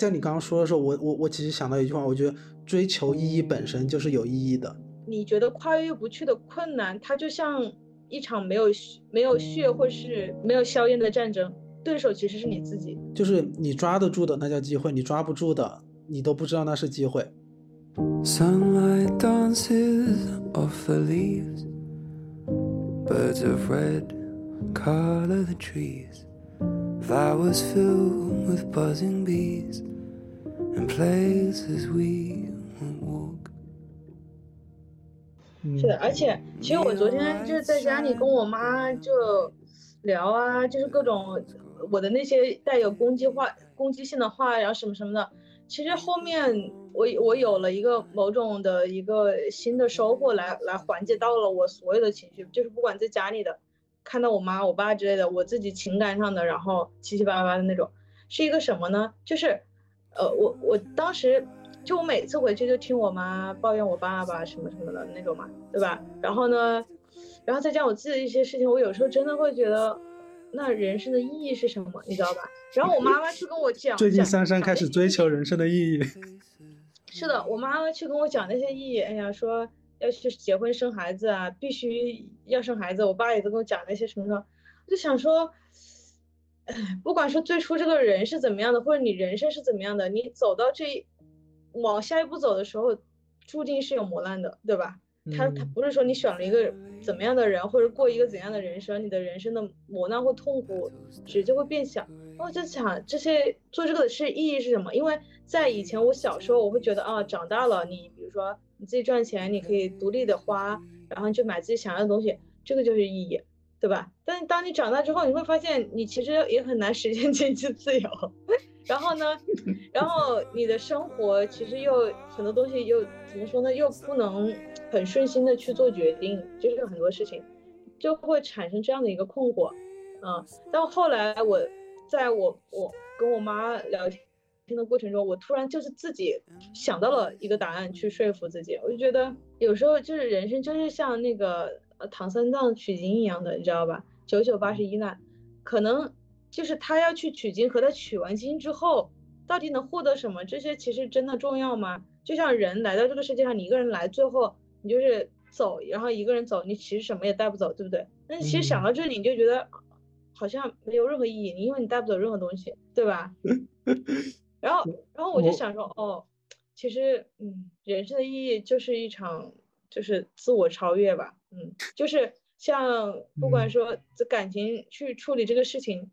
在你刚刚说的时候，我我我其实想到一句话，我觉得追求意义本身就是有意义的。你觉得跨越不去的困难，它就像一场没有没有血或是没有硝烟的战争，对手其实是你自己。就是你抓得住的那叫机会，你抓不住的，你都不知道那是机会。Sunlight dances off the leaves, birds of red color the trees, flowers filled with buzzing bees, and places we walk 是的，而且其实我昨天就是在家里跟我妈就聊啊，就是各种我的那些带有攻击话、攻击性的话，然后什么什么的。其实后面我我有了一个某种的一个新的收获，来来缓解到了我所有的情绪，就是不管在家里的，看到我妈我爸之类的，我自己情感上的，然后七七八八的那种，是一个什么呢？就是，呃，我我当时。就我每次回去就听我妈抱怨我爸爸什么什么的那种嘛，对吧？然后呢，然后再讲我自己的一些事情，我有时候真的会觉得，那人生的意义是什么？你知道吧？然后我妈妈去跟我讲，最近珊珊开始追求人生的意义。是的，我妈妈去跟我讲那些意义，哎呀，说要去结婚生孩子啊，必须要生孩子。我爸也都跟我讲那些什么什么，我就想说，哎，不管说最初这个人是怎么样的，或者你人生是怎么样的，你走到这。往下一步走的时候，注定是有磨难的，对吧？他他不是说你选了一个怎么样的人，或者过一个怎样的人生，你的人生的磨难或痛苦值就会变小。我就想这些做这个的是意义是什么？因为在以前我小时候，我会觉得啊，长大了你比如说你自己赚钱，你可以独立的花，然后就买自己想要的东西，这个就是意义，对吧？但是当你长大之后，你会发现你其实也很难实现 经济自由。然后呢，然后你的生活其实又很多东西又怎么说呢？又不能很顺心的去做决定，就是很多事情就会产生这样的一个困惑，嗯。到后来我在我我跟我妈聊天的过程中，我突然就是自己想到了一个答案去说服自己。我就觉得有时候就是人生就是像那个呃唐三藏取经一样的，你知道吧？九九八十一难，可能。就是他要去取经，和他取完经之后，到底能获得什么？这些其实真的重要吗？就像人来到这个世界上，你一个人来，最后你就是走，然后一个人走，你其实什么也带不走，对不对？那你其实想到这里，你就觉得好像没有任何意义，因为你带不走任何东西，对吧？然后，然后我就想说，哦，其实，嗯，人生的意义就是一场，就是自我超越吧，嗯，就是像不管说这感情去处理这个事情。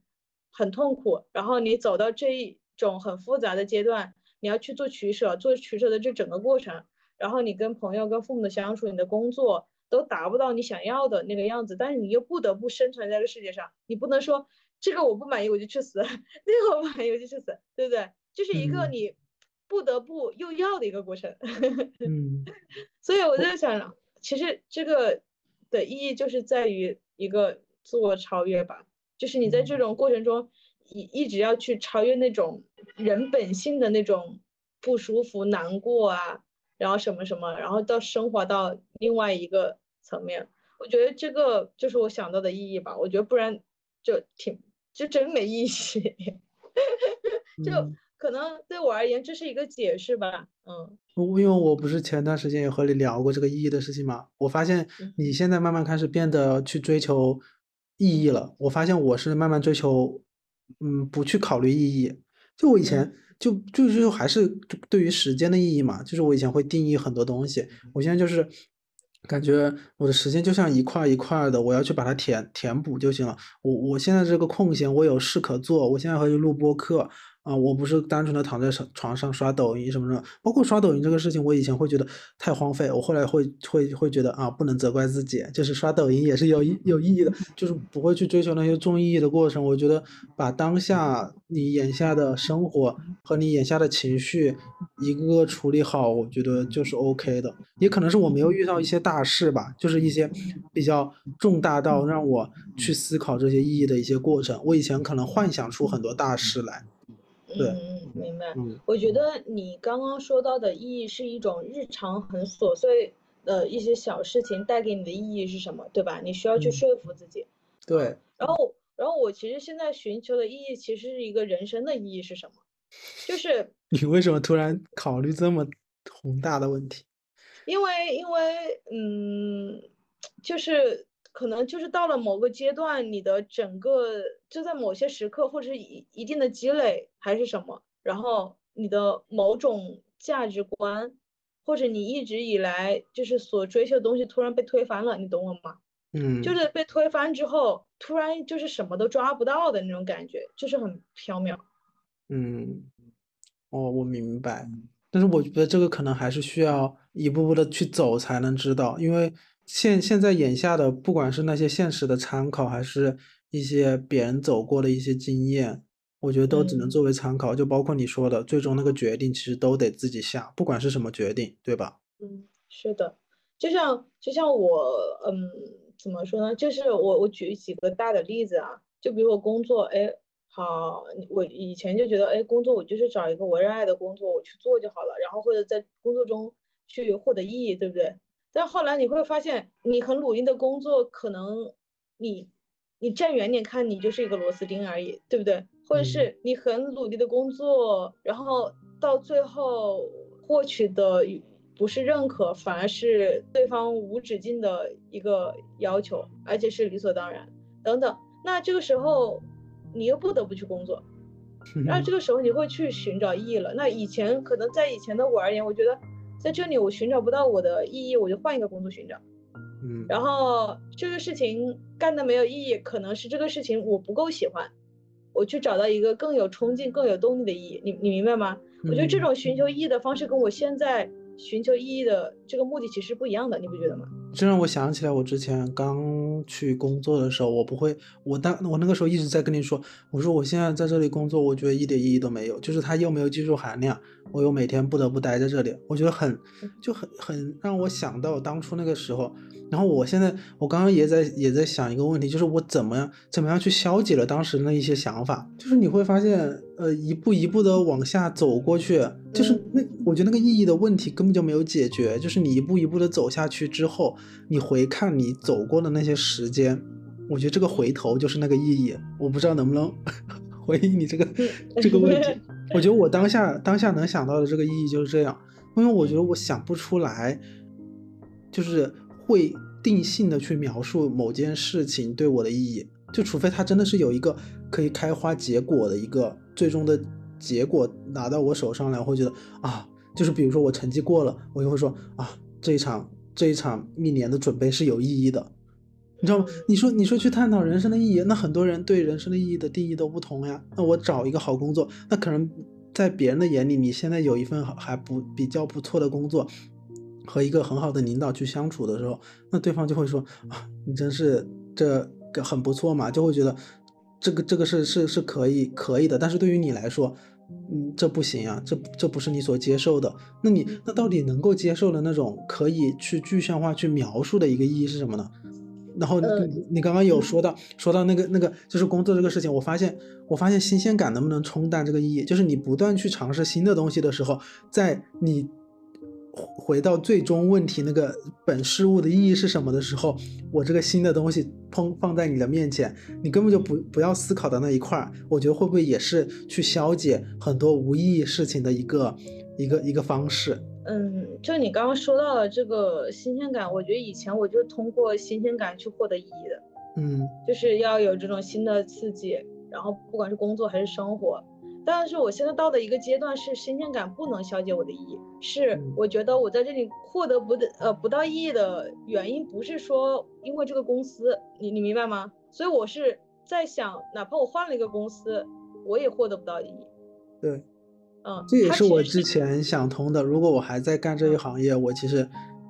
很痛苦，然后你走到这一种很复杂的阶段，你要去做取舍，做取舍的这整个过程，然后你跟朋友、跟父母的相处，你的工作都达不到你想要的那个样子，但是你又不得不生存在这个世界上，你不能说这个我不满意我就去死，那个我不满意我就去死，对不对？就是一个你不得不又要的一个过程。嗯，所以我在想，其实这个的意义就是在于一个自我超越吧。就是你在这种过程中，一一直要去超越那种人本性的那种不舒服、难过啊，然后什么什么，然后到升华到另外一个层面。我觉得这个就是我想到的意义吧。我觉得不然就挺就真没意义。就可能对我而言，这是一个解释吧。嗯，因为我不是前段时间也和你聊过这个意义的事情嘛，我发现你现在慢慢开始变得去追求。意义了，我发现我是慢慢追求，嗯，不去考虑意义。就我以前就就就还是对于时间的意义嘛，就是我以前会定义很多东西，我现在就是感觉我的时间就像一块一块的，我要去把它填填补就行了。我我现在这个空闲，我有事可做，我现在可以录播课。啊，我不是单纯的躺在床上刷抖音什么的，包括刷抖音这个事情，我以前会觉得太荒废，我后来会会会觉得啊，不能责怪自己，就是刷抖音也是有意有意义的，就是不会去追求那些重意义的过程。我觉得把当下你眼下的生活和你眼下的情绪一个个处理好，我觉得就是 OK 的。也可能是我没有遇到一些大事吧，就是一些比较重大到让我去思考这些意义的一些过程。我以前可能幻想出很多大事来。嗯，明白。我觉得你刚刚说到的意义是一种日常很琐碎的一些小事情带给你的意义是什么，对吧？你需要去说服自己。对。然后，然后我其实现在寻求的意义其实是一个人生的意义是什么？就是 你为什么突然考虑这么宏大的问题？因为因为嗯，就是可能就是到了某个阶段，你的整个就在某些时刻，或者是一一定的积累还是什么，然后你的某种价值观，或者你一直以来就是所追求的东西突然被推翻了，你懂我吗？嗯，就是被推翻之后，突然就是什么都抓不到的那种感觉，就是很缥缈。嗯，哦，我明白。但是我觉得这个可能还是需要一步步的去走才能知道，因为现现在眼下的不管是那些现实的参考，还是一些别人走过的一些经验，我觉得都只能作为参考。就包括你说的，最终那个决定其实都得自己下，不管是什么决定，对吧？嗯，是的，就像就像我，嗯，怎么说呢？就是我我举几个大的例子啊，就比如我工作，哎。好，我以前就觉得，哎，工作我就是找一个我热爱的工作，我去做就好了，然后或者在工作中去获得意义，对不对？但后来你会发现，你很努力的工作，可能你你站远点看，你就是一个螺丝钉而已，对不对？或者是你很努力的工作，然后到最后获取的不是认可，反而是对方无止境的一个要求，而且是理所当然等等。那这个时候。你又不得不去工作，然后这个时候你会去寻找意义了。那以前可能在以前的我而言，我觉得在这里我寻找不到我的意义，我就换一个工作寻找。嗯，然后这个事情干的没有意义，可能是这个事情我不够喜欢，我去找到一个更有冲劲、更有动力的意义。你你明白吗？我觉得这种寻求意义的方式跟我现在寻求意义的这个目的其实不一样的，你不觉得吗？这让我想起来，我之前刚去工作的时候，我不会，我当我那个时候一直在跟你说，我说我现在在这里工作，我觉得一点意义都没有，就是它又没有技术含量，我又每天不得不待在这里，我觉得很就很很让我想到当初那个时候。然后我现在，我刚刚也在也在想一个问题，就是我怎么样怎么样去消解了当时那一些想法，就是你会发现，呃，一步一步的往下走过去，就是那我觉得那个意义的问题根本就没有解决，就是你一步一步的走下去之后，你回看你走过的那些时间，我觉得这个回头就是那个意义。我不知道能不能回应你这个这个问题，我觉得我当下当下能想到的这个意义就是这样，因为我觉得我想不出来，就是。会定性的去描述某件事情对我的意义，就除非它真的是有一个可以开花结果的一个最终的结果拿到我手上来，我会觉得啊，就是比如说我成绩过了，我就会说啊，这一场这一场一年的准备是有意义的，你知道吗？你说你说去探讨人生的意义，那很多人对人生的意义的定义都不同呀。那我找一个好工作，那可能在别人的眼里，你现在有一份还不比较不错的工作。和一个很好的领导去相处的时候，那对方就会说啊，你真是这个很不错嘛，就会觉得这个这个是是是可以可以的。但是对于你来说，嗯，这不行啊，这这不是你所接受的。那你那到底能够接受的那种可以去具象化去描述的一个意义是什么呢？然后你你刚刚有说到说到那个那个就是工作这个事情，我发现我发现新鲜感能不能冲淡这个意义？就是你不断去尝试新的东西的时候，在你。回到最终问题，那个本事物的意义是什么的时候，我这个新的东西碰放在你的面前，你根本就不不要思考的那一块儿，我觉得会不会也是去消解很多无意义事情的一个一个一个方式？嗯，就你刚刚说到了这个新鲜感，我觉得以前我就通过新鲜感去获得意义的，嗯，就是要有这种新的刺激，然后不管是工作还是生活。但是我现在到的一个阶段是新鲜感不能消解我的意义，是我觉得我在这里获得不的呃不到意义的原因，不是说因为这个公司，你你明白吗？所以我是在想，哪怕我换了一个公司，我也获得不到意义。对，嗯，这也是我之前想通的。如果我还在干这一行业，我其实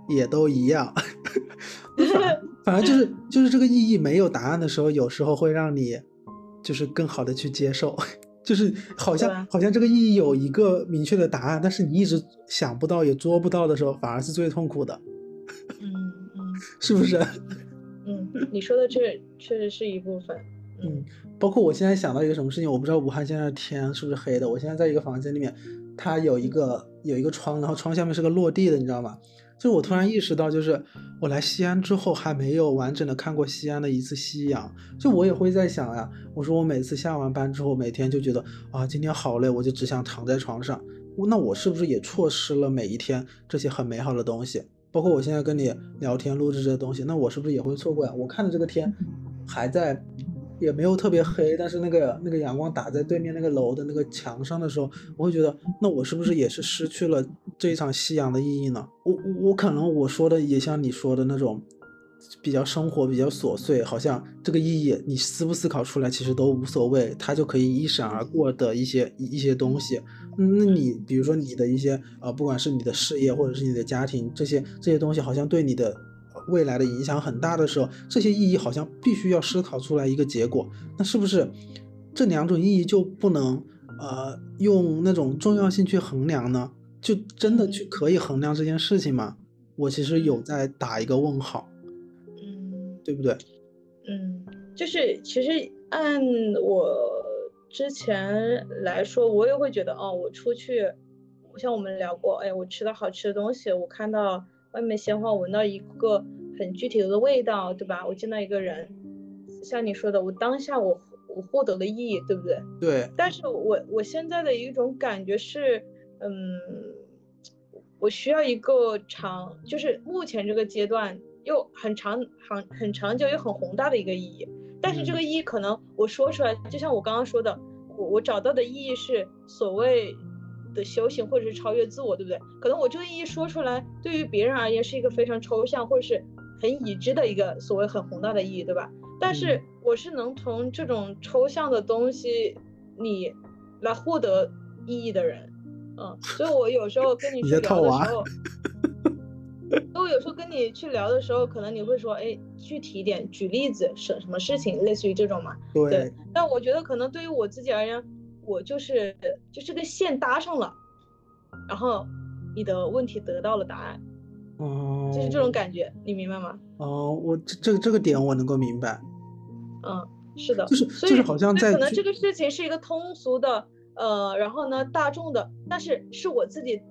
也都一样。反 反正就是就是这个意义没有答案的时候，有时候会让你就是更好的去接受。就是好像好像这个意义有一个明确的答案，但是你一直想不到也捉不到的时候，反而是最痛苦的。嗯嗯，是不是？嗯，你说的这确实是一部分。嗯，包括我现在想到一个什么事情，我不知道武汉现在的天是不是黑的。我现在在一个房间里面，它有一个有一个窗，然后窗下面是个落地的，你知道吗？就我突然意识到，就是我来西安之后还没有完整的看过西安的一次夕阳。就我也会在想呀，我说我每次下完班之后，每天就觉得啊，今天好累，我就只想躺在床上。那我是不是也错失了每一天这些很美好的东西？包括我现在跟你聊天录制这些东西，那我是不是也会错过呀？我看着这个天还在。也没有特别黑，但是那个那个阳光打在对面那个楼的那个墙上的时候，我会觉得，那我是不是也是失去了这一场夕阳的意义呢？我我我可能我说的也像你说的那种，比较生活比较琐碎，好像这个意义你思不思考出来其实都无所谓，它就可以一闪而过的一些一些东西。那你比如说你的一些呃，不管是你的事业或者是你的家庭这些这些东西，好像对你的。未来的影响很大的时候，这些意义好像必须要思考出来一个结果。那是不是这两种意义就不能呃用那种重要性去衡量呢？就真的去可以衡量这件事情吗？我其实有在打一个问号，嗯，对不对？嗯，就是其实按我之前来说，我也会觉得哦，我出去，像我们聊过，哎，我吃到好吃的东西，我看到外面鲜花，闻到一个。很具体的味道，对吧？我见到一个人，像你说的，我当下我我获得了意义，对不对？对。但是我我现在的一种感觉是，嗯，我需要一个长，就是目前这个阶段又很长、很很长久又很宏大的一个意义。但是这个意义可能我说出来，就像我刚刚说的，我我找到的意义是所谓。的修行或者是超越自我，对不对？可能我这个意义说出来，对于别人而言是一个非常抽象或者是很已知的一个所谓很宏大的意义，对吧？但是我是能从这种抽象的东西里来获得意义的人，嗯，所以我有时候跟你去聊的时候，我有时候跟你去聊的时候，可能你会说，哎，具体一点，举例子，什什么事情，类似于这种嘛？对。但我觉得可能对于我自己而言。我就是就这个线搭上了，然后你的问题得到了答案，哦，就是这种感觉，你明白吗？哦，我这这个这个点我能够明白。嗯，是的，就是就是好像在可能这个事情是一个通俗的，呃，然后呢大众的，但是是我自己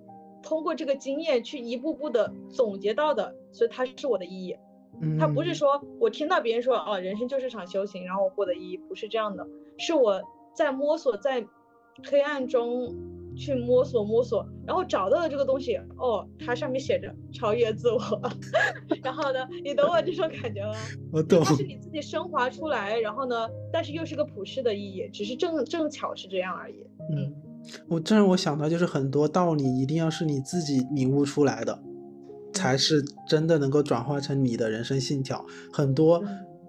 通过这个经验去一步步的总结到的，所以它是我的意义。嗯，它不是说我听到别人说哦，人生就是场修行，然后我获得意义，不是这样的，是我。在摸索，在黑暗中去摸索摸索，然后找到了这个东西。哦，它上面写着超越自我。然后呢，你懂我这种感觉吗？我懂。它是你自己升华出来，然后呢，但是又是个普世的意义，只是正正巧是这样而已。嗯，我这让我想到，就是很多道理一定要是你自己领悟出来的，才是真的能够转化成你的人生信条。很多。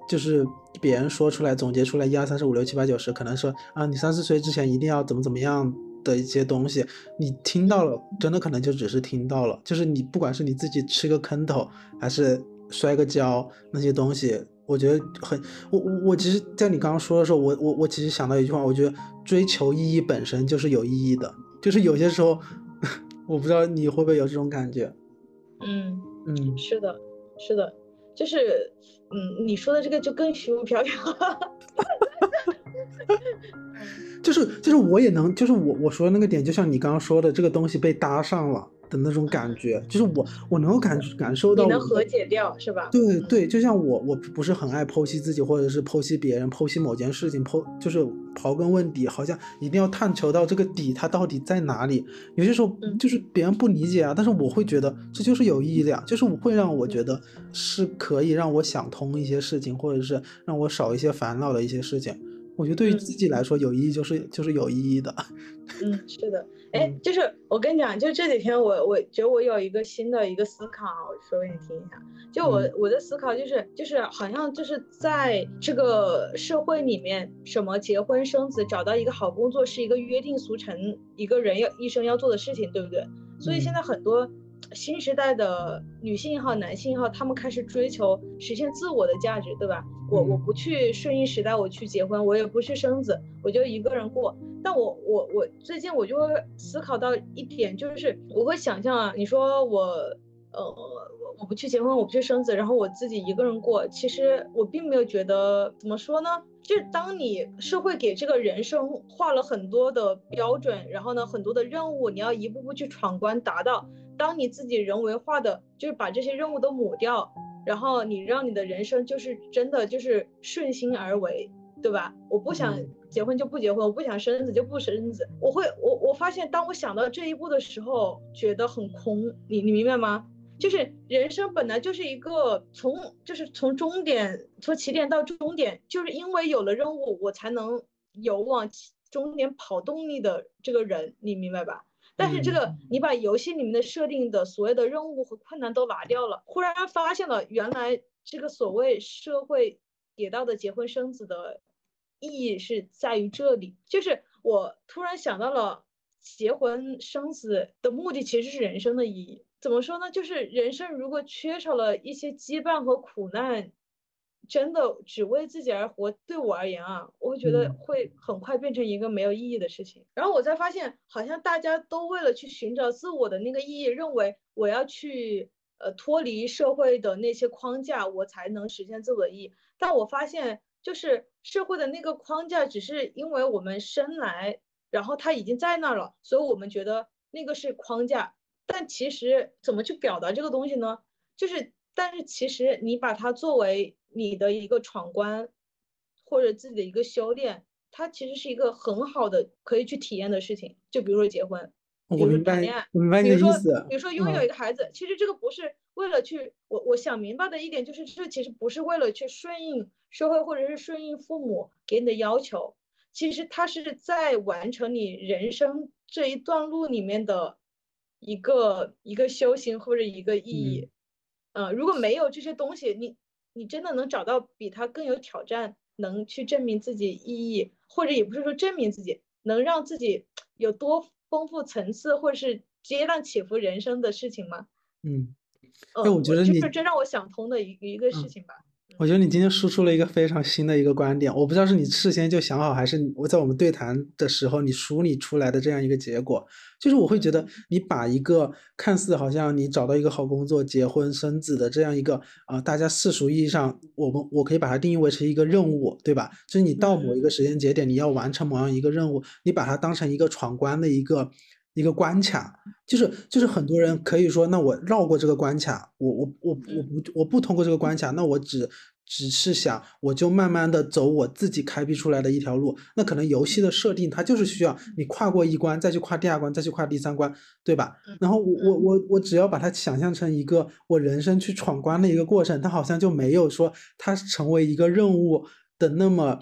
就是别人说出来总结出来一二三四五六七八九十，可能说啊，你三四岁之前一定要怎么怎么样的一些东西，你听到了，真的可能就只是听到了。就是你不管是你自己吃个坑头，还是摔个跤，那些东西，我觉得很，我我我其实，在你刚刚说的时候，我我我其实想到一句话，我觉得追求意义本身就是有意义的，就是有些时候，我不知道你会不会有这种感觉。嗯嗯，是的，是的，就是。嗯，你说的这个就更虚无缥缈，就是就是我也能，就是我我说的那个点，就像你刚刚说的，这个东西被搭上了。的那种感觉，就是我我能够感感受到，你能和解掉是吧？对对，就像我我不是很爱剖析自己，或者是剖析别人，剖析某件事情，剖就是刨根问底，好像一定要探求到这个底它到底在哪里。有些时候就是别人不理解啊，但是我会觉得这就是有意义的呀，就是我会让我觉得是可以让我想通一些事情，或者是让我少一些烦恼的一些事情。我觉得对于自己来说有意义就是就是有意义的。嗯，是的。哎，就是我跟你讲，就这几天我我觉得我有一个新的一个思考，说给你听一下。就我我的思考就是就是好像就是在这个社会里面，什么结婚生子、找到一个好工作是一个约定俗成，一个人要一生要做的事情，对不对？所以现在很多新时代的女性也好，男性也好，他们开始追求实现自我的价值，对吧？我我不去顺应时代，我去结婚，我也不去生子，我就一个人过。但我我我最近我就会思考到一点，就是我会想象啊，你说我呃我不去结婚，我不去生子，然后我自己一个人过，其实我并没有觉得怎么说呢？就是当你社会给这个人生画了很多的标准，然后呢很多的任务，你要一步步去闯关达到，当你自己人为化的，就是把这些任务都抹掉，然后你让你的人生就是真的就是顺心而为，对吧？我不想结婚就不结婚，我不想生子就不生子。我会我我发现，当我想到这一步的时候，觉得很空。你你明白吗？就是人生本来就是一个从就是从终点从起点到终点，就是因为有了任务，我才能有往终点跑动力的这个人，你明白吧？但是这个你把游戏里面的设定的所有的任务和困难都拿掉了，忽然发现了原来这个所谓社会给到的结婚生子的意义是在于这里，就是我突然想到了结婚生子的目的其实是人生的意义。怎么说呢？就是人生如果缺少了一些羁绊和苦难，真的只为自己而活，对我而言啊，我会觉得会很快变成一个没有意义的事情。然后我才发现，好像大家都为了去寻找自我的那个意义，认为我要去呃脱离社会的那些框架，我才能实现自我的意义。但我发现，就是社会的那个框架，只是因为我们生来，然后它已经在那儿了，所以我们觉得那个是框架。但其实怎么去表达这个东西呢？就是，但是其实你把它作为你的一个闯关，或者自己的一个修炼，它其实是一个很好的可以去体验的事情。就比如说结婚，我明白，我明白你的意思。比如说拥有一个孩子，其实这个不是为了去，我我想明白的一点就是，这其实不是为了去顺应社会或者是顺应父母给你的要求，其实它是在完成你人生这一段路里面的。一个一个修行或者一个意义，嗯，如果没有这些东西，你你真的能找到比他更有挑战，能去证明自己意义，或者也不是说证明自己，能让自己有多丰富层次，或者是跌宕起伏人生的事情吗？嗯，那，我觉得你就是真让我想通的一一个事情吧。我觉得你今天输出了一个非常新的一个观点，我不知道是你事先就想好，还是我在我们对谈的时候你梳理出来的这样一个结果。就是我会觉得，你把一个看似好像你找到一个好工作、结婚生子的这样一个啊，大家世俗意义上，我们我可以把它定义为是一个任务，对吧？就是你到某一个时间节点，你要完成某样一个任务，你把它当成一个闯关的一个。一个关卡，就是就是很多人可以说，那我绕过这个关卡，我我我我不我不通过这个关卡，那我只只是想，我就慢慢的走我自己开辟出来的一条路。那可能游戏的设定它就是需要你跨过一关，再去跨第二关，再去跨第三关，对吧？然后我我我我只要把它想象成一个我人生去闯关的一个过程，它好像就没有说它成为一个任务的那么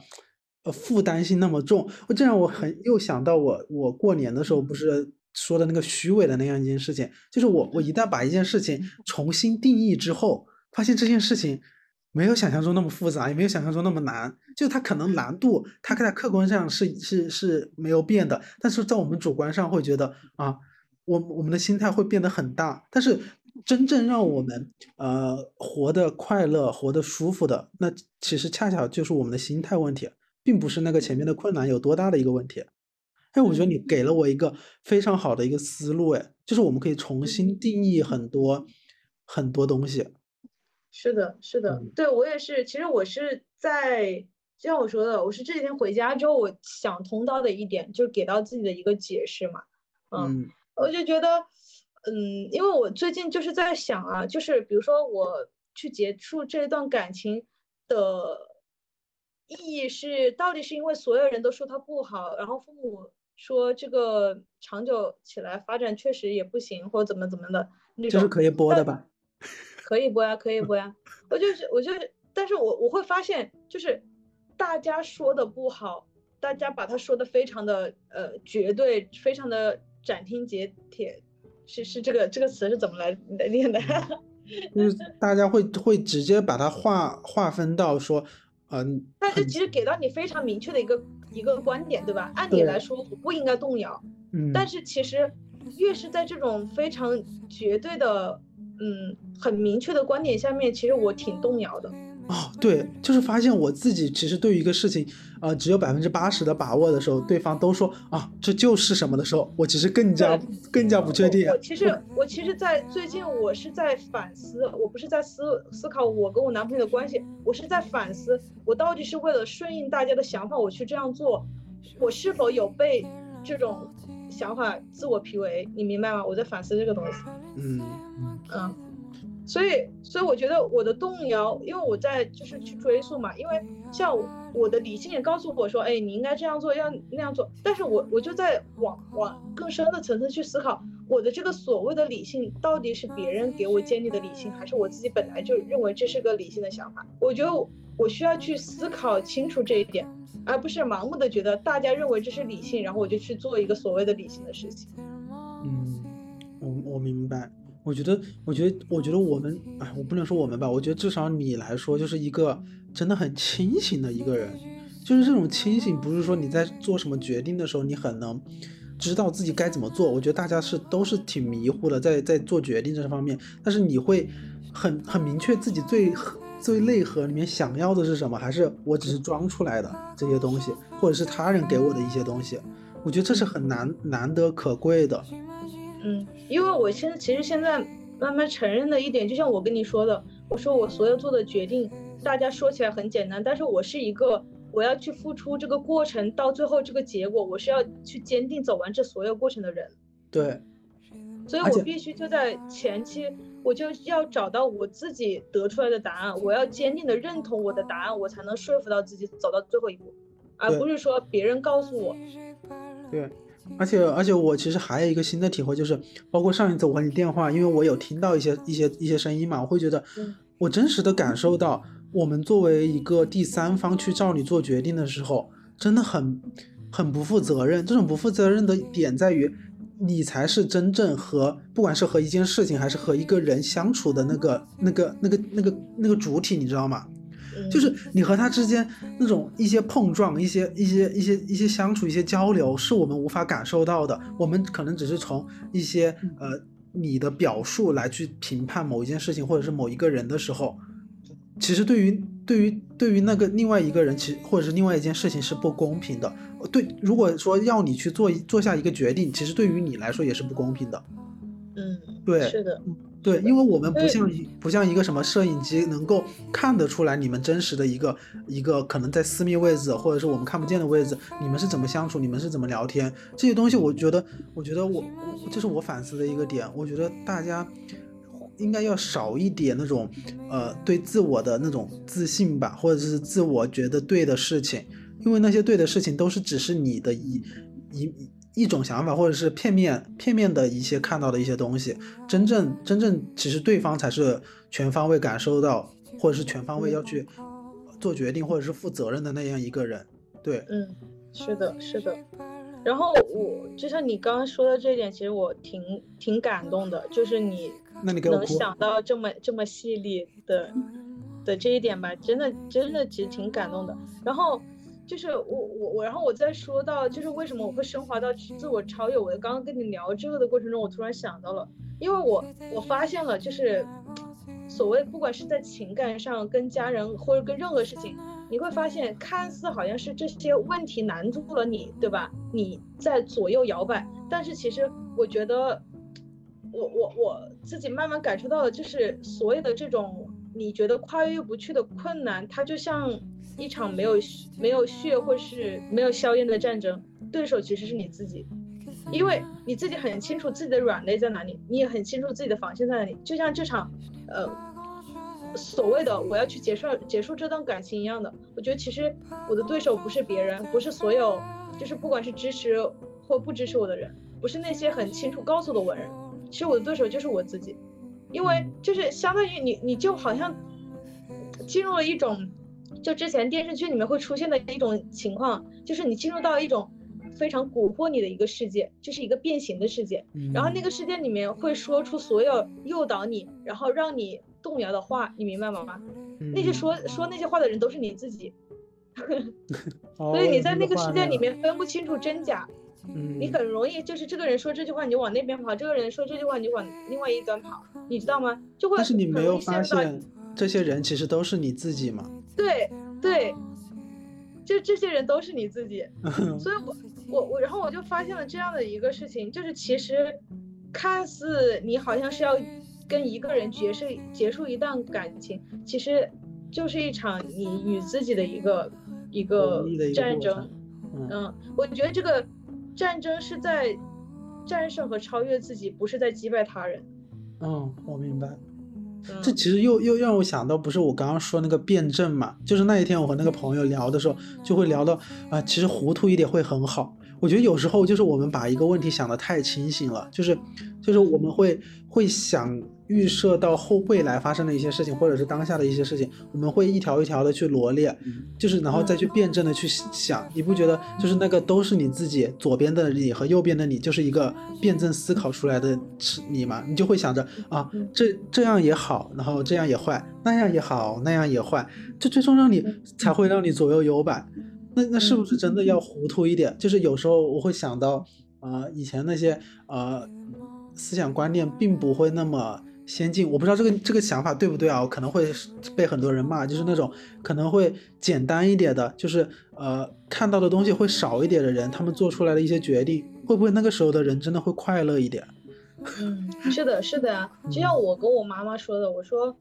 呃负担性那么重。我这让我很又想到我我过年的时候不是。说的那个虚伪的那样一件事情，就是我我一旦把一件事情重新定义之后，发现这件事情没有想象中那么复杂，也没有想象中那么难。就它可能难度，它在客观上是是是没有变的，但是在我们主观上会觉得啊，我我们的心态会变得很大。但是真正让我们呃活得快乐、活得舒服的，那其实恰巧就是我们的心态问题，并不是那个前面的困难有多大的一个问题。哎，我觉得你给了我一个非常好的一个思路，哎，就是我们可以重新定义很多很多东西。是的，是的，对我也是。其实我是在，就像我说的，我是这几天回家之后，我想通到的一点，就是给到自己的一个解释嘛。嗯，我就觉得，嗯，因为我最近就是在想啊，就是比如说我去结束这段感情的意义是，到底是因为所有人都说他不好，然后父母。说这个长久起来发展确实也不行，或者怎么怎么的那种，这是可以播的吧？可以播呀，可以播呀。我就是，我就是，但是我我会发现，就是大家说的不好，大家把它说的非常的呃绝对，非常的斩钉截铁，是是这个这个词是怎么来来练的？就是大家会会直接把它划划分到说。嗯，但是其实给到你非常明确的一个一个观点，对吧？按理来说我不应该动摇，嗯，但是其实越是在这种非常绝对的，嗯，很明确的观点下面，其实我挺动摇的。哦，对，就是发现我自己其实对于一个事情，呃，只有百分之八十的把握的时候，对方都说啊，这就是什么的时候，我其实更加更加不确定。我其实我其实，在最近我是在反思，我不是在思思考我跟我男朋友的关系，我是在反思，我到底是为了顺应大家的想法我去这样做，我是否有被这种想法自我 PUA，你明白吗？我在反思这个东西。嗯嗯，所以所以我觉得我的动摇，因为我在就是去追溯嘛，因为像我的理性也告诉我说，哎，你应该这样做，要那样做，但是我我就在往往更深的层次去思考，我的这个所谓的理性到底是别人给我建立的理性，还是我自己本来就认为这是个理性的想法？我觉得我需要去思考清楚这一点。而不是盲目的觉得大家认为这是理性，然后我就去做一个所谓的理性的事情。嗯，我我明白。我觉得，我觉得，我觉得我们，哎，我不能说我们吧。我觉得至少你来说，就是一个真的很清醒的一个人。就是这种清醒，不是说你在做什么决定的时候，你很能知道自己该怎么做。我觉得大家是都是挺迷糊的，在在做决定这方面。但是你会很很明确自己最。最内核里面想要的是什么？还是我只是装出来的这些东西，或者是他人给我的一些东西？我觉得这是很难难得可贵的。嗯，因为我现在其实现在慢慢承认的一点，就像我跟你说的，我说我所有做的决定，大家说起来很简单，但是我是一个我要去付出这个过程到最后这个结果，我是要去坚定走完这所有过程的人。对。所以我必须就在前期，我就要找到我自己得出来的答案，我要坚定的认同我的答案，我才能说服到自己走到最后一步，而不是说别人告诉我。对，而且而且我其实还有一个新的体会，就是包括上一次我和你电话，因为我有听到一些一些一些声音嘛，我会觉得，我真实的感受到，我们作为一个第三方去照你做决定的时候，真的很很不负责任。这种不负责任的点在于。你才是真正和不管是和一件事情还是和一个人相处的那个、那个、那个、那个、那个主体，你知道吗？就是你和他之间那种一些碰撞、一些、一些、一些、一些相处、一些交流，是我们无法感受到的。我们可能只是从一些呃你的表述来去评判某一件事情或者是某一个人的时候，其实对于对于对于那个另外一个人，其实或者是另外一件事情是不公平的。对，如果说要你去做做下一个决定，其实对于你来说也是不公平的。嗯，对，是的，对，因为我们不像不像一个什么摄影机能够看得出来你们真实的一个一个可能在私密位置或者是我们看不见的位置，你们是怎么相处，你们是怎么聊天，这些东西，我觉得，我觉得我我这是我反思的一个点，我觉得大家应该要少一点那种呃对自我的那种自信吧，或者是自我觉得对的事情。因为那些对的事情都是只是你的一一一种想法，或者是片面片面的一些看到的一些东西。真正真正其实对方才是全方位感受到，或者是全方位要去做决定，或者是负责任的那样一个人。对，嗯，是的，是的。然后我就像你刚刚说的这一点，其实我挺挺感动的，就是你能想到这么这么细腻的的这一点吧，真的真的其实挺感动的。然后。就是我我我，然后我再说到，就是为什么我会升华到自我超越。我刚刚跟你聊这个的过程中，我突然想到了，因为我我发现了，就是所谓不管是在情感上跟家人或者跟任何事情，你会发现看似好像是这些问题难住了你，对吧？你在左右摇摆，但是其实我觉得，我我我自己慢慢感受到了，就是所有的这种你觉得跨越不去的困难，它就像。一场没有没有血或是没有硝烟的战争，对手其实是你自己，因为你自己很清楚自己的软肋在哪里，你也很清楚自己的防线在哪里。就像这场，呃，所谓的我要去结束结束这段感情一样的，我觉得其实我的对手不是别人，不是所有，就是不管是支持或不支持我的人，不是那些很清楚告诉的我人，其实我的对手就是我自己，因为就是相当于你你就好像进入了一种。就之前电视剧里面会出现的一种情况，就是你进入到一种非常蛊惑你的一个世界，就是一个变形的世界。然后那个世界里面会说出所有诱导你，然后让你动摇的话，你明白吗？那些说说那些话的人都是你自己。所以你在那个世界里面分不清楚真假，你很容易就是这个人说这句话你就往那边跑，这个人说这句话你就往另外一端跑，你知道吗？就会。但是你没有发现这些人其实都是你自己吗？对对，就这些人都是你自己，所以我我我，然后我就发现了这样的一个事情，就是其实看似你好像是要跟一个人结束结束一段感情，其实就是一场你与自己的一个一个战争。嗯，我觉得这个战争是在战胜和超越自己，不是在击败他人。嗯，我明白。这其实又又让我想到，不是我刚刚说那个辩证嘛？就是那一天我和那个朋友聊的时候，就会聊到啊，其实糊涂一点会很好。我觉得有时候就是我们把一个问题想得太清醒了，就是就是我们会会想预设到后未来发生的一些事情，或者是当下的一些事情，我们会一条一条的去罗列，就是然后再去辩证的去想。你不觉得就是那个都是你自己左边的你和右边的你，就是一个辩证思考出来的你吗？你就会想着啊，这这样也好，然后这样也坏，那样也好，那样也坏，这最终让你才会让你左右摇摆。那那是不是真的要糊涂一点？就是有时候我会想到，啊，以前那些呃思想观念并不会那么先进。我不知道这个这个想法对不对啊？我可能会被很多人骂。就是那种可能会简单一点的，就是呃看到的东西会少一点的人，他们做出来的一些决定，会不会那个时候的人真的会快乐一点？嗯，是的，是的呀。就像我跟我妈妈说的，我说。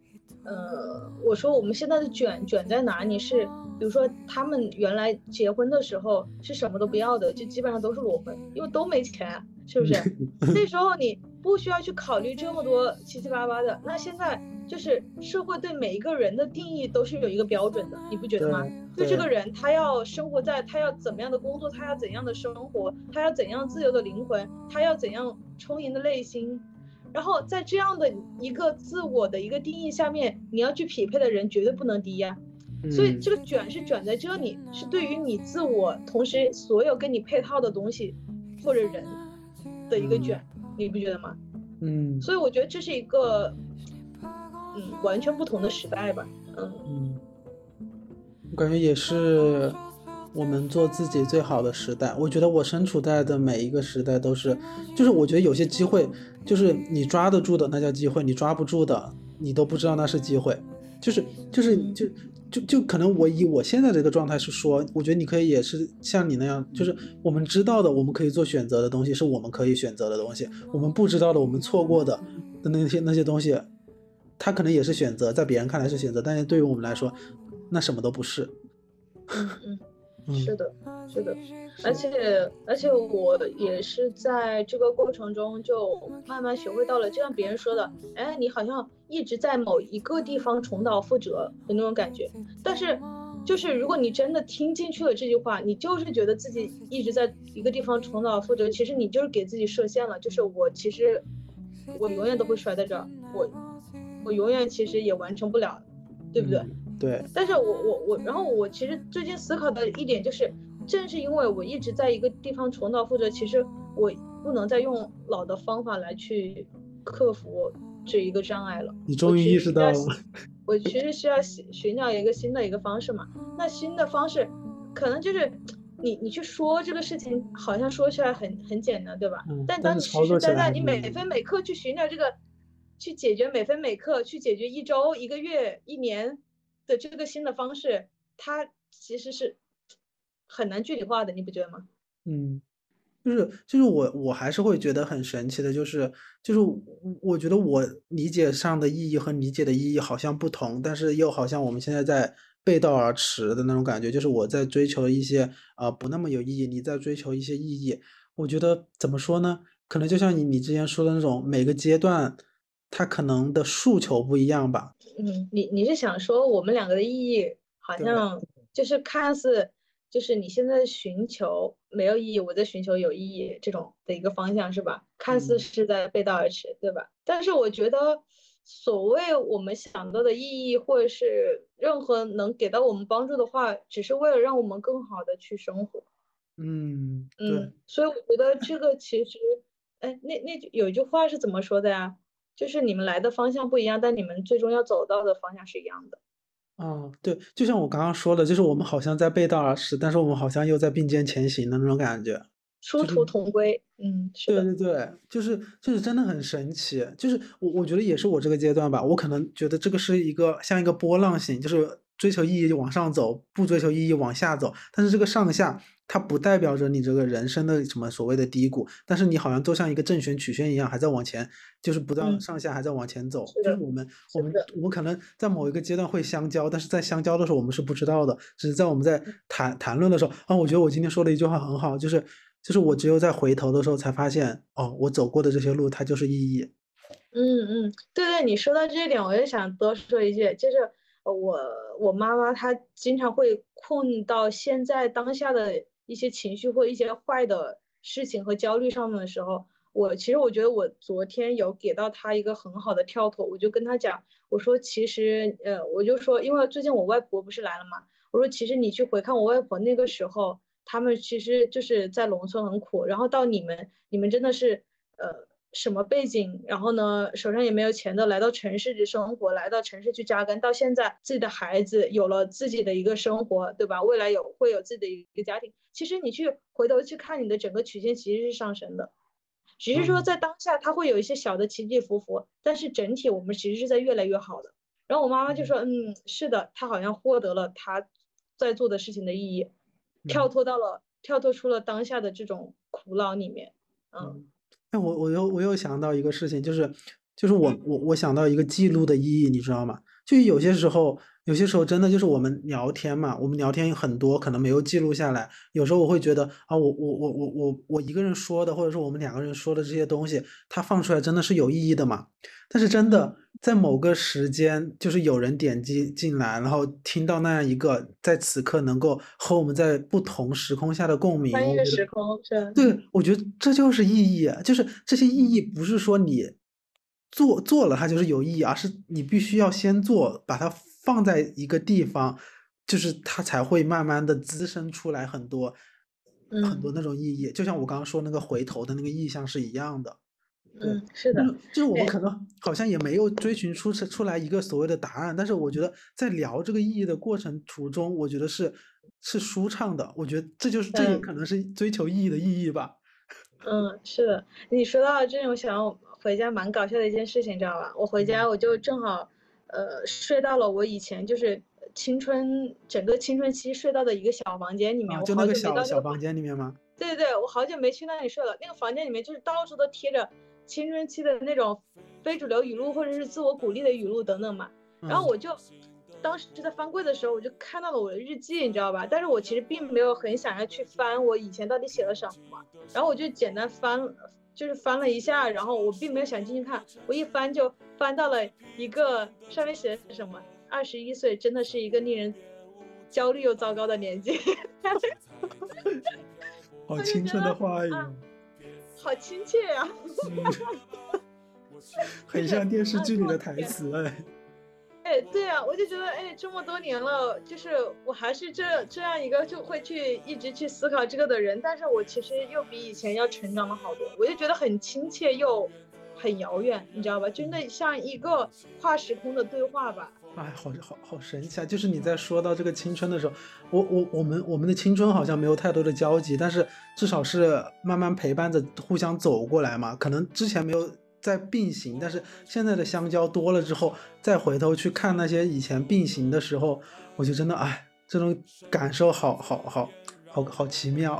呃，我说我们现在的卷卷在哪里？是比如说他们原来结婚的时候是什么都不要的，就基本上都是裸婚，因为都没钱，是不是？那时候你不需要去考虑这么多七七八八的。那现在就是社会对每一个人的定义都是有一个标准的，你不觉得吗？就这个人他要生活在他要怎么样的工作，他要怎样的生活，他要怎样自由的灵魂，他要怎样充盈的内心。然后在这样的一个自我的一个定义下面，你要去匹配的人绝对不能低呀。所以这个卷是卷在这里，是对于你自我，同时所有跟你配套的东西或者人的一个卷，你不觉得吗？嗯。所以我觉得这是一个，嗯，完全不同的时代吧。嗯嗯。我感觉也是。我们做自己最好的时代，我觉得我身处在的每一个时代都是，就是我觉得有些机会，就是你抓得住的那叫机会，你抓不住的，你都不知道那是机会，就是就是就就就可能我以我现在这个状态是说，我觉得你可以也是像你那样，就是我们知道的，我们可以做选择的东西是我们可以选择的东西，我们不知道的，我们错过的的那些那些东西，它可能也是选择，在别人看来是选择，但是对于我们来说，那什么都不是。嗯 嗯。是的，是的，而且而且我也是在这个过程中就慢慢学会到了，就像别人说的，哎，你好像一直在某一个地方重蹈覆辙的那种感觉。但是，就是如果你真的听进去了这句话，你就是觉得自己一直在一个地方重蹈覆辙，其实你就是给自己设限了，就是我其实我永远都会摔在这儿，我我永远其实也完成不了，对不对？对，但是我我我，然后我其实最近思考的一点就是，正是因为我一直在一个地方重蹈覆辙，其实我不能再用老的方法来去克服这一个障碍了。你终于意识到了。我其实需要寻寻找一个新的一个方式嘛？那新的方式，可能就是你你去说这个事情，好像说起来很很简单，对吧？嗯。但当你实实在在，你每分每刻去寻找这个，去解决每分每刻，去解决一周、一个月、一年。的这个新的方式，它其实是很难具体化的，你不觉得吗？嗯，就是就是我我还是会觉得很神奇的，就是就是我觉得我理解上的意义和理解的意义好像不同，但是又好像我们现在在背道而驰的那种感觉，就是我在追求一些呃不那么有意义，你在追求一些意义。我觉得怎么说呢？可能就像你你之前说的那种，每个阶段它可能的诉求不一样吧。嗯，你你是想说我们两个的意义好像就是看似就是你现在寻求没有意义，我在寻求有意义这种的一个方向是吧？看似是在背道而驰，对吧？但是我觉得所谓我们想到的意义，或者是任何能给到我们帮助的话，只是为了让我们更好的去生活。嗯嗯，所以我觉得这个其实，哎，那那有一句话是怎么说的呀？就是你们来的方向不一样，但你们最终要走到的方向是一样的。嗯，对，就像我刚刚说的，就是我们好像在背道而驰，但是我们好像又在并肩前行的那种感觉，殊途同归。嗯，对对对，就是就是真的很神奇。就是我我觉得也是我这个阶段吧，我可能觉得这个是一个像一个波浪形，就是追求意义就往上走，不追求意义往下走。但是这个上下。它不代表着你这个人生的什么所谓的低谷，但是你好像就像一个正弦曲线一样，还在往前，就是不断上下还在往前走。就是我们，我们，我们可能在某一个阶段会相交，但是在相交的时候我们是不知道的，只是在我们在谈谈论的时候啊，我觉得我今天说的一句话很好，就是就是我只有在回头的时候才发现，哦，我走过的这些路，它就是意义。嗯嗯，对对，你说到这一点，我也想多说一句，就是我我妈妈她经常会困到现在当下的一些情绪或一些坏的事情和焦虑上面的时候，我其实我觉得我昨天有给到他一个很好的跳脱，我就跟他讲，我说其实呃，我就说，因为最近我外婆不是来了嘛，我说其实你去回看我外婆那个时候，他们其实就是在农村很苦，然后到你们，你们真的是呃。什么背景？然后呢，手上也没有钱的，来到城市去生活，来到城市去扎根，到现在自己的孩子有了自己的一个生活，对吧？未来有会有自己的一个家庭。其实你去回头去看你的整个曲线，其实是上升的，只是说在当下它会有一些小的起起伏伏，但是整体我们其实是在越来越好的。然后我妈妈就说：“嗯，是的，她好像获得了她在做的事情的意义，跳脱到了跳脱出了当下的这种苦恼里面。”嗯。哎，我我又我又想到一个事情，就是就是我我我想到一个记录的意义，你知道吗？就有些时候，有些时候真的就是我们聊天嘛，我们聊天很多，可能没有记录下来。有时候我会觉得啊，我我我我我我一个人说的，或者说我们两个人说的这些东西，它放出来真的是有意义的嘛？但是真的在某个时间，就是有人点击进来，然后听到那样一个在此刻能够和我们在不同时空下的共鸣，穿越时空是。对，我觉得这就是意义，就是这些意义不是说你做做了它就是有意义，而是你必须要先做，把它放在一个地方，就是它才会慢慢的滋生出来很多很多那种意义。就像我刚刚说那个回头的那个意象是一样的。嗯，是的，就是我们可能好像也没有追寻出出来一个所谓的答案，但是我觉得在聊这个意义的过程途中，我觉得是是舒畅的。我觉得这就是这也可能是追求意义的意义吧。嗯，是的，你说到这种想回家蛮搞笑的一件事情，知道吧？我回家我就正好呃睡到了我以前就是青春整个青春期睡到的一个小房间里面，就那个小小房间里面吗？对对对，我好久没去那里睡了。那个房间里面就是到处都贴着。青春期的那种非主流语录，或者是自我鼓励的语录等等嘛。然后我就当时就在翻柜的时候，我就看到了我的日记，你知道吧？但是我其实并没有很想要去翻我以前到底写了什么。然后我就简单翻，就是翻了一下，然后我并没有想进去看。我一翻就翻到了一个上面写的是什么：二十一岁真的是一个令人焦虑又糟糕的年纪。好青春的话语。好亲切呀，很像电视剧里的台词 哎。哎，对啊，我就觉得哎，这么多年了，就是我还是这这样一个就会去一直去思考这个的人，但是我其实又比以前要成长了好多，我就觉得很亲切又很遥远，你知道吧？真的像一个跨时空的对话吧。哎，好好好神奇啊！就是你在说到这个青春的时候，我我我们我们的青春好像没有太多的交集，但是至少是慢慢陪伴着互相走过来嘛。可能之前没有在并行，但是现在的相交多了之后，再回头去看那些以前并行的时候，我就真的哎，这种感受好好好好好奇妙。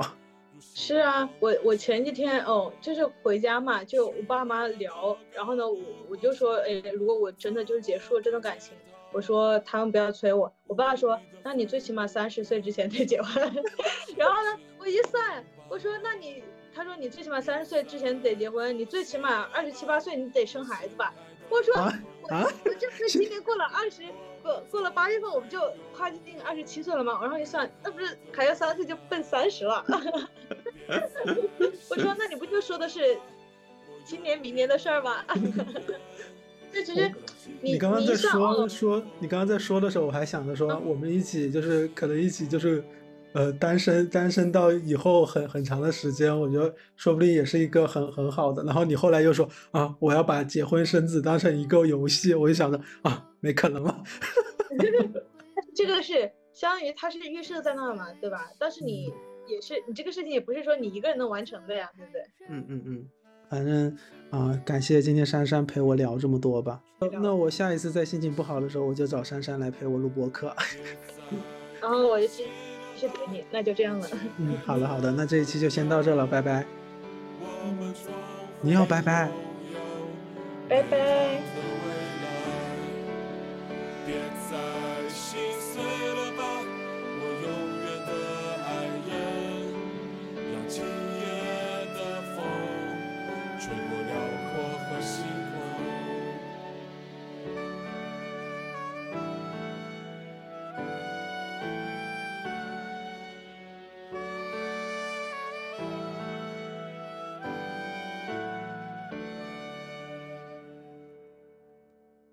是啊，我我前几天哦，就是回家嘛，就我爸妈聊，然后呢，我我就说，哎，如果我真的就是结束了这段感情。我说他们不要催我，我爸说，那你最起码三十岁之前得结婚。然后呢，我一算，我说那你，他说你最起码三十岁之前得结婚，你最起码二十七八岁你得生孩子吧。我说我我这不是今年过了二十过过了八月份我不就跨进二十七岁了吗？然后一算，那不是还要三岁就奔三十了。我说那你不就说的是今年明年的事儿吗？这其实你刚刚在说说，你刚刚在说的时候，我还想着说，我们一起就是可能一起就是，呃，单身单身到以后很很长的时间，我觉得说不定也是一个很很好的。然后你后来又说啊，我要把结婚生子当成一个游戏，我就想着啊，没可能了。这个是相当于它是预设在那嘛，对吧？但是你也是你这个事情也不是说你一个人能完成的呀，对不对？嗯嗯嗯。反正啊，感谢今天珊珊陪我聊这么多吧。那我下一次在心情不好的时候，我就找珊珊来陪我录播客。然后我就去去陪你，那就这样了。嗯，好的好的，那这一期就先到这了，拜拜。你要，拜拜。拜拜。